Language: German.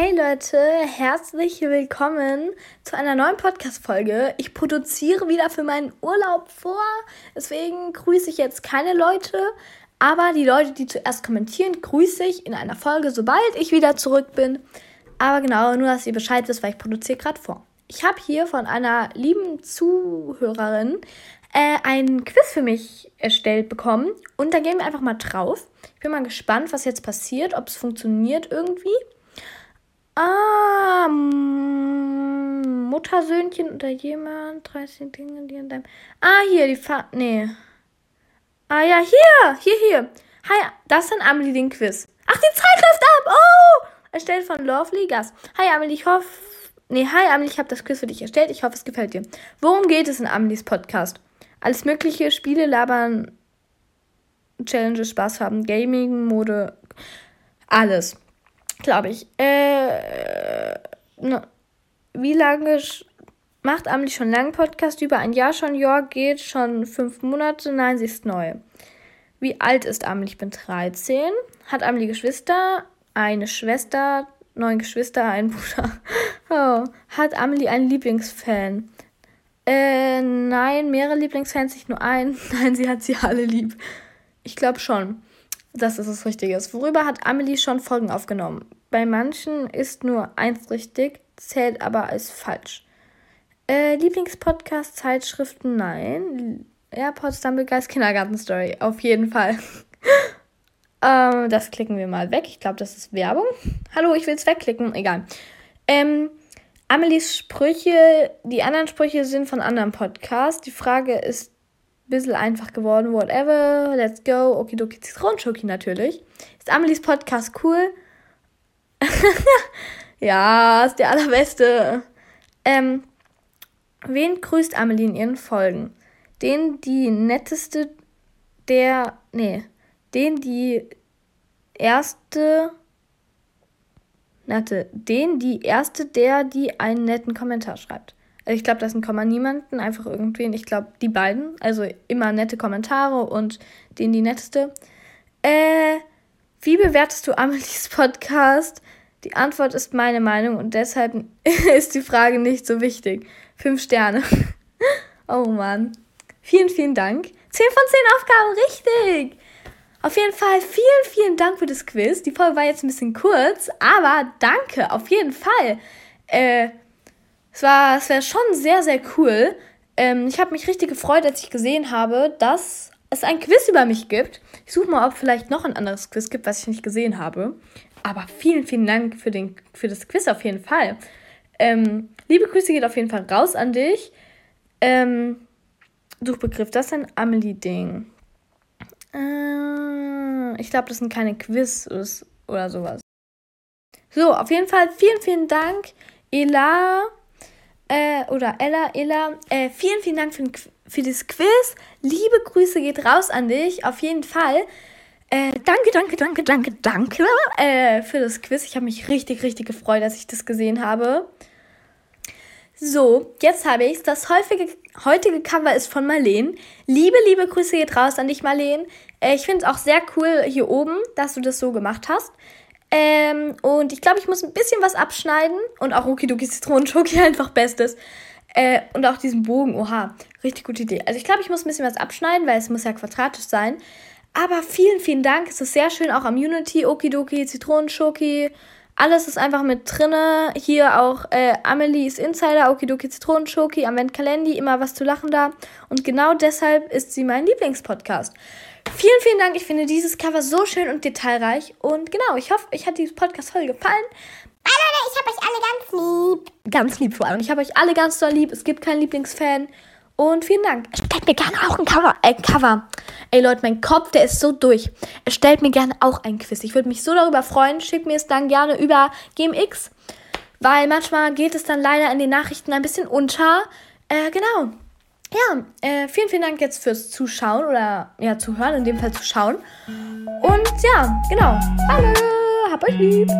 Hey Leute, herzlich willkommen zu einer neuen Podcast-Folge. Ich produziere wieder für meinen Urlaub vor, deswegen grüße ich jetzt keine Leute, aber die Leute, die zuerst kommentieren, grüße ich in einer Folge, sobald ich wieder zurück bin. Aber genau, nur dass ihr Bescheid wisst, weil ich produziere gerade vor. Ich habe hier von einer lieben Zuhörerin äh, ein Quiz für mich erstellt bekommen und da gehen wir einfach mal drauf. Ich bin mal gespannt, was jetzt passiert, ob es funktioniert irgendwie. Ah, Muttersöhnchen oder jemand, 30 Dinge, die in deinem. Ah, hier, die Fa Nee. Ah ja, hier, hier, hier. Hi, das ist ein Amelie, den Quiz. Ach, die Zeit läuft ab. Oh! Erstellt von Lovely Gas. Hi, Amelie, ich hoffe. Nee, hi, Amelie, ich habe das Quiz für dich erstellt. Ich hoffe, es gefällt dir. Worum geht es in Amelies Podcast? Alles mögliche, Spiele, labern, Challenges, Spaß haben, Gaming, Mode, alles glaube ich. Äh, ne, wie lange macht Amelie schon lange Podcast? Über ein Jahr schon. Ja, geht schon fünf Monate. Nein, sie ist neu. Wie alt ist Amelie? Ich bin 13. Hat Amelie Geschwister? Eine Schwester, neun Geschwister, ein Bruder. Oh. Hat Amelie einen Lieblingsfan? Äh, nein, mehrere Lieblingsfans, nicht nur einen. Nein, sie hat sie alle lieb. Ich glaube schon dass es das Richtige ist. Worüber hat Amelie schon Folgen aufgenommen? Bei manchen ist nur eins richtig, zählt aber als falsch. Äh, Lieblingspodcast, Zeitschriften, nein. AirPods, Dumbleguys, Kindergarten-Story, auf jeden Fall. ähm, das klicken wir mal weg. Ich glaube, das ist Werbung. Hallo, ich will es wegklicken. Egal. Ähm, Amelies Sprüche, die anderen Sprüche sind von anderen Podcasts. Die Frage ist bisschen einfach geworden. Whatever, let's go. Okidoki Zitronenschoki natürlich. Ist Amelies Podcast cool? ja, ist der allerbeste. Ähm, wen grüßt Amelie in ihren Folgen? Den die netteste der. Nee. Den die erste. Nette. Den die erste, der die einen netten Kommentar schreibt. Also ich glaube, das ein Komma niemanden, einfach irgendwen. Ich glaube, die beiden. Also immer nette Kommentare und den die netteste. Äh, wie bewertest du Amelies Podcast? Die Antwort ist meine Meinung und deshalb ist die Frage nicht so wichtig. Fünf Sterne. oh Mann. Vielen, vielen Dank. Zehn von zehn Aufgaben, richtig. Auf jeden Fall vielen, vielen Dank für das Quiz. Die Folge war jetzt ein bisschen kurz, aber danke, auf jeden Fall. Äh, es war, es wäre schon sehr, sehr cool. Ähm, ich habe mich richtig gefreut, als ich gesehen habe, dass es ein Quiz über mich gibt. Ich suche mal, ob vielleicht noch ein anderes Quiz gibt, was ich nicht gesehen habe. Aber vielen, vielen Dank für, den, für das Quiz auf jeden Fall. Ähm, liebe Grüße geht auf jeden Fall raus an dich. Ähm, Suchbegriff, das ist ein Amelie-Ding. Äh, ich glaube, das sind keine Quiz oder sowas. So, auf jeden Fall vielen, vielen Dank, Ela äh, oder Ella, Ella. Äh, vielen, vielen Dank für, für das Quiz. Liebe Grüße geht raus an dich, auf jeden Fall. Äh, danke, danke, danke, danke, danke äh, für das Quiz. Ich habe mich richtig, richtig gefreut, dass ich das gesehen habe. So, jetzt habe ich. Das häufige, heutige Cover ist von Marleen. Liebe, liebe Grüße geht raus an dich, Marleen. Äh, ich finde es auch sehr cool hier oben, dass du das so gemacht hast. Ähm, und ich glaube, ich muss ein bisschen was abschneiden. Und auch Okidoki Zitronenschoki einfach bestes. Äh, und auch diesen Bogen, oha, richtig gute Idee. Also ich glaube, ich muss ein bisschen was abschneiden, weil es muss ja quadratisch sein. Aber vielen, vielen Dank. Es ist sehr schön, auch am Unity, Okidoki, Zitronenschoki. Alles ist einfach mit drinne. Hier auch äh, Amelie's Insider, Okidoki Zitronenschoki, am Wendkalendi, immer was zu lachen da. Und genau deshalb ist sie mein Lieblingspodcast. Vielen, vielen Dank. Ich finde dieses Cover so schön und detailreich. Und genau, ich hoffe, euch hat dieses Podcast voll gefallen. Ich habe euch alle ganz lieb. Ganz lieb vor allem. Ich habe euch alle ganz doll lieb. Es gibt keinen Lieblingsfan. Und vielen Dank. Stellt mir gerne auch ein Cover. Äh, Cover. Ey Leute, mein Kopf, der ist so durch. Stellt mir gerne auch ein Quiz. Ich würde mich so darüber freuen. Schickt mir es dann gerne über GMX. Weil manchmal geht es dann leider in den Nachrichten ein bisschen unter. Äh, genau. Ja, äh, vielen, vielen Dank jetzt fürs Zuschauen oder ja, zuhören, in dem Fall zuschauen. Und ja, genau. Hallo, hab euch lieb.